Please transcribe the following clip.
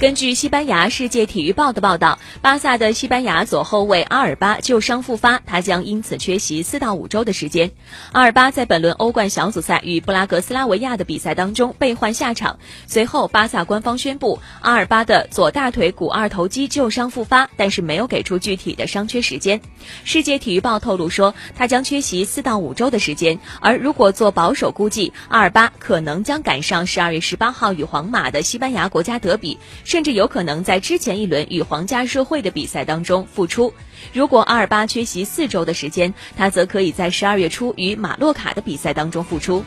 根据西班牙世界体育报的报道，巴萨的西班牙左后卫阿尔巴旧伤复发，他将因此缺席四到五周的时间。阿尔巴在本轮欧冠小组赛与布拉格斯拉维亚的比赛当中被换下场。随后，巴萨官方宣布，阿尔巴的左大腿股二头肌旧伤复发，但是没有给出具体的伤缺时间。世界体育报透露说，他将缺席四到五周的时间，而如果做保守估计，阿尔巴可能将赶上十二月十八号与皇马的西班牙国家德比。甚至有可能在之前一轮与皇家社会的比赛当中复出。如果阿尔巴缺席四周的时间，他则可以在十二月初与马洛卡的比赛当中复出。